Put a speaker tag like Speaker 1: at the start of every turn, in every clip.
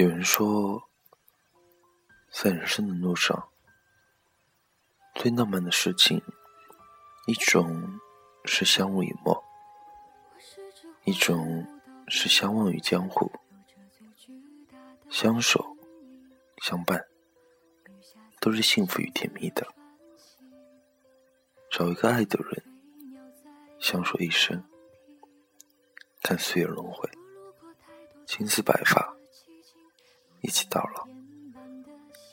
Speaker 1: 有人说，在人生的路上，最浪漫的事情，一种是相濡以沫，一种是相忘于江湖，相守相伴，都是幸福与甜蜜的。找一个爱的人，相守一生，看岁月轮回，青丝白发，一起到老。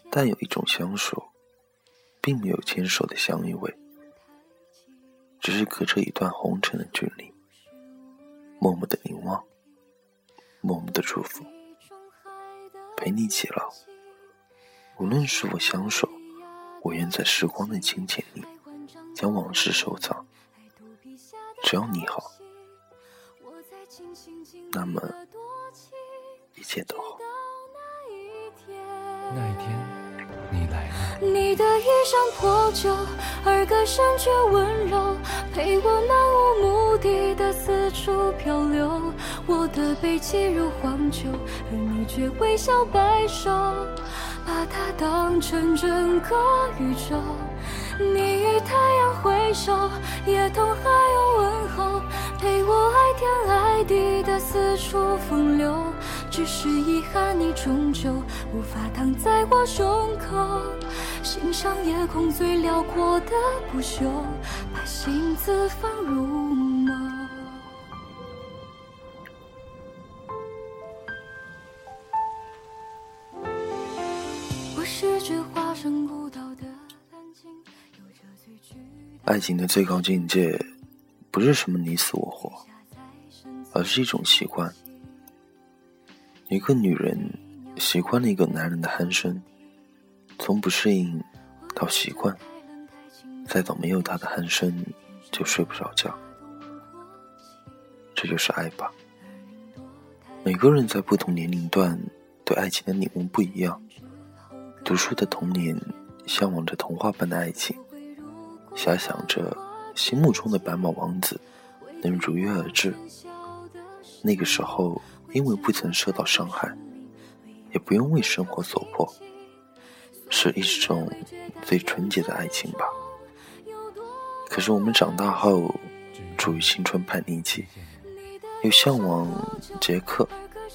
Speaker 1: 但有一种相守，并没有牵手的相依偎，只是隔着一段红尘的距离，默默的凝望，默默的祝福，陪你一起老。无论是否相守，我愿在时光的清浅里。将往事收藏，只要你好，那么一切都好。
Speaker 2: 那一天，你来了。
Speaker 3: 你的衣衫破旧，而歌声却温柔，陪我漫无目的的四处漂流。我的背脊如黄酒，而你却微笑摆首，把它当成整个宇宙。你与太阳挥手，也同海鸥问候，陪我爱天爱地的四处风流。只是遗憾，你终究无法躺在我胸口，欣赏夜空最辽阔的不朽，把心字放入眸。我是只化身孤岛的。
Speaker 1: 爱情的最高境界，不是什么你死我活，而是一种习惯。一个女人习惯了一个男人的鼾声，从不适应到习惯，再到没有他的鼾声就睡不着觉。这就是爱吧。每个人在不同年龄段对爱情的领悟不一样。读书的童年，向往着童话般的爱情。遐想着心目中的白马王子能如约而至。那个时候，因为不曾受到伤害，也不用为生活所迫，是一种最纯洁的爱情吧。可是我们长大后，处于青春叛逆期，又向往杰克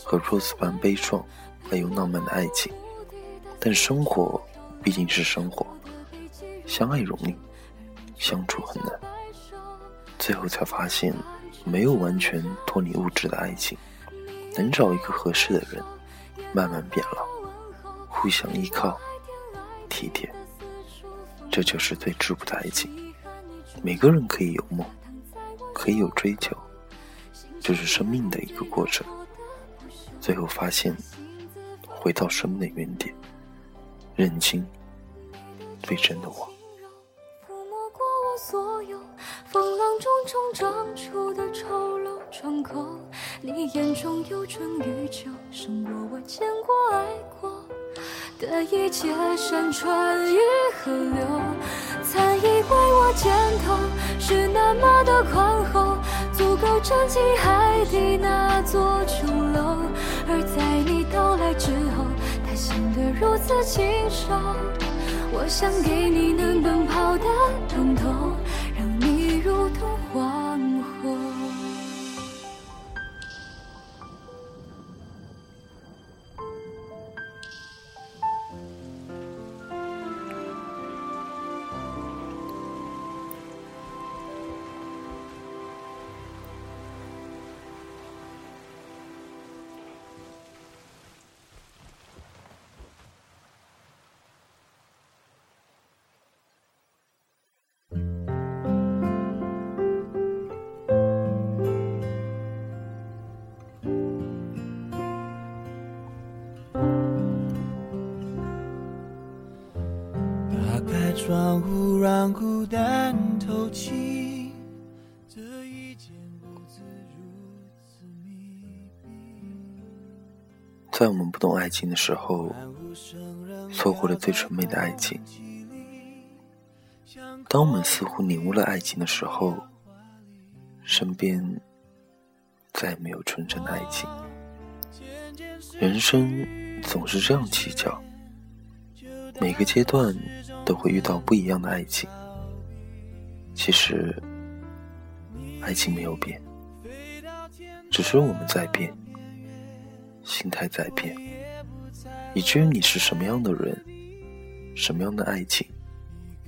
Speaker 1: 和若斯般悲壮而又浪漫的爱情。但生活毕竟是生活，相爱容易。相处很难，最后才发现，没有完全脱离物质的爱情，能找一个合适的人，慢慢变老，互相依靠，体贴，这就是最质朴的爱情。每个人可以有梦，可以有追求，这是生命的一个过程。最后发现，回到生命的原点，认清最真的我。
Speaker 3: 所有风浪中冲撞出的，你眼中有春与秋，胜过我见过爱过的一切山川与河流。曾以为我肩头是那么的宽厚，足够撑起海底那座琼楼，而在你到来之后，它显得如此清瘦。我想给你能奔跑的通透，让
Speaker 2: 孤单透气，这一间屋子如此密。
Speaker 1: 在我们不懂爱情的时候，错过了最纯美的爱情；当我们似乎领悟了爱情的时候，身边再也没有纯真的爱情。人生总是这样蹊跷。每个阶段都会遇到不一样的爱情。其实，爱情没有变，只是我们在变，心态在变，以至于你是什么样的人，什么样的爱情，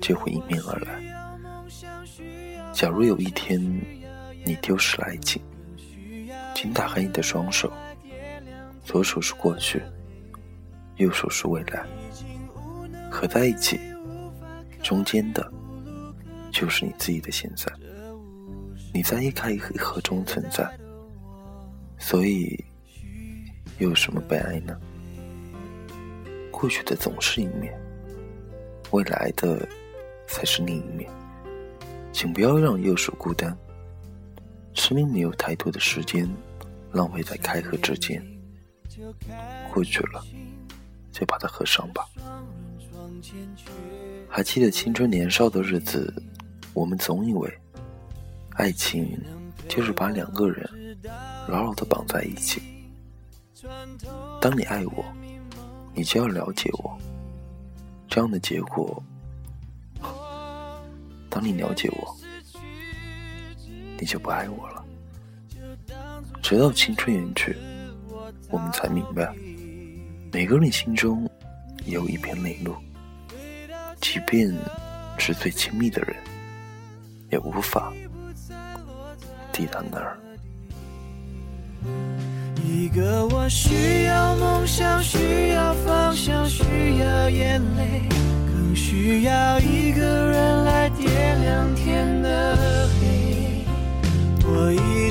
Speaker 1: 就会迎面而来。假如有一天你丢失了爱情，请打开你的双手，左手是过去，右手是未来，合在一起，中间的。就是你自己的现在，你在一开一合中存在，所以又有什么悲哀呢？过去的总是一面，未来的才是另一面。请不要让右手孤单。生命没有太多的时间浪费在开合之间，过去了就把它合上吧。还记得青春年少的日子。我们总以为，爱情就是把两个人牢牢的绑在一起。当你爱我，你就要了解我。这样的结果，当你了解我，你就不爱我了。直到青春远去，我们才明白，每个人心中也有一片泪路，即便是最亲密的人。也无法抵达那儿。
Speaker 2: 一个我需要梦想，需要方向，需要眼泪，更需要一个人来点亮天的黑。我已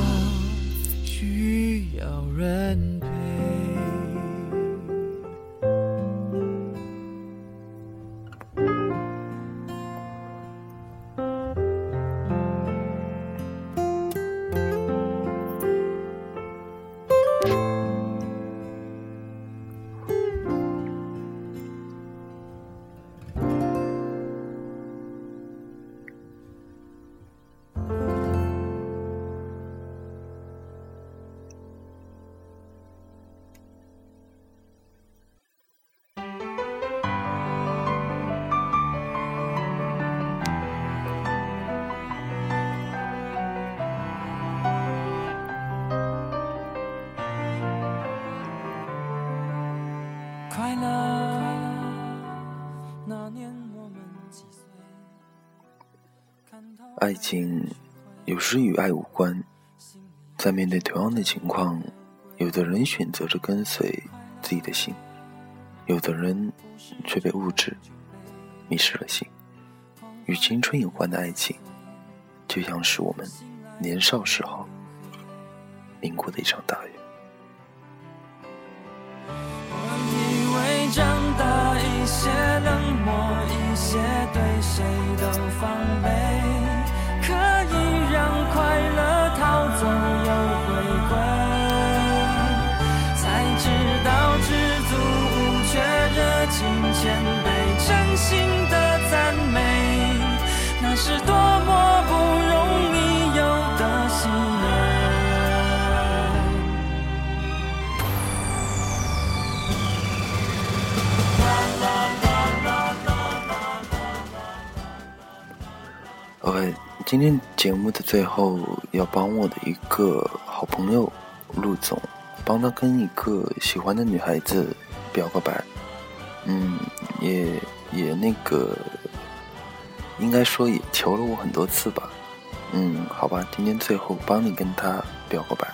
Speaker 2: 那年我们几岁
Speaker 1: 爱情有时与爱无关，在面对同样的情况，有的人选择着跟随自己的心，有的人却被物质迷失了心。与青春有关的爱情，就像是我们年少时候淋过的一场大雨。今天节目的最后，要帮我的一个好朋友陆总，帮他跟一个喜欢的女孩子表个白。嗯，也也那个，应该说也求了我很多次吧。嗯，好吧，今天最后帮你跟他表个白。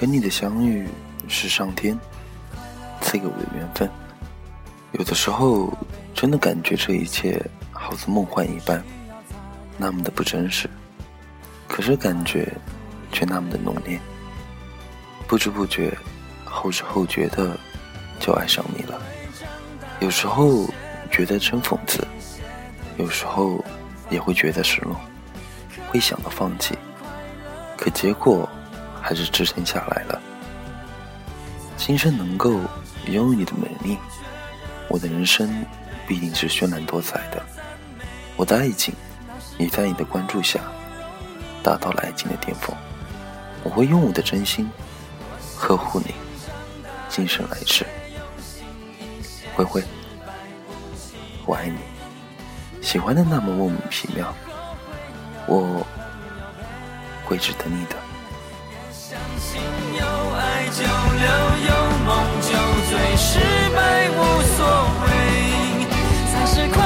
Speaker 1: 跟你的相遇是上天赐给我的缘分。有的时候，真的感觉这一切好似梦幻一般，那么的不真实。可是感觉却那么的浓烈，不知不觉，后知后觉的就爱上你了。有时候觉得真讽刺，有时候也会觉得失落，会想到放弃。可结果还是支撑下来了。今生能够拥有你的美丽，我的人生必定是绚烂多彩的。我的爱情也在你的关注下达到了爱情的巅峰。我会用我的真心呵护你，今生来世。灰灰，我爱你，喜欢的那么莫名其妙。我。会值得你的。有梦就醉，失败无所谓，才是快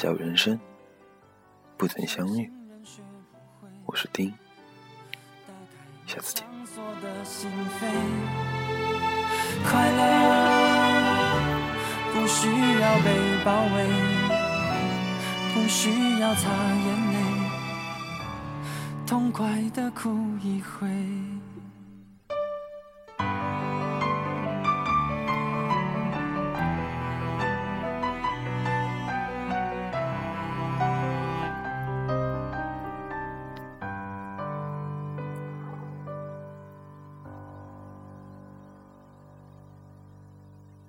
Speaker 1: 小人生不曾相遇，我是丁，下次见。快乐不需要被包围，不需要擦眼泪，痛快的哭一回。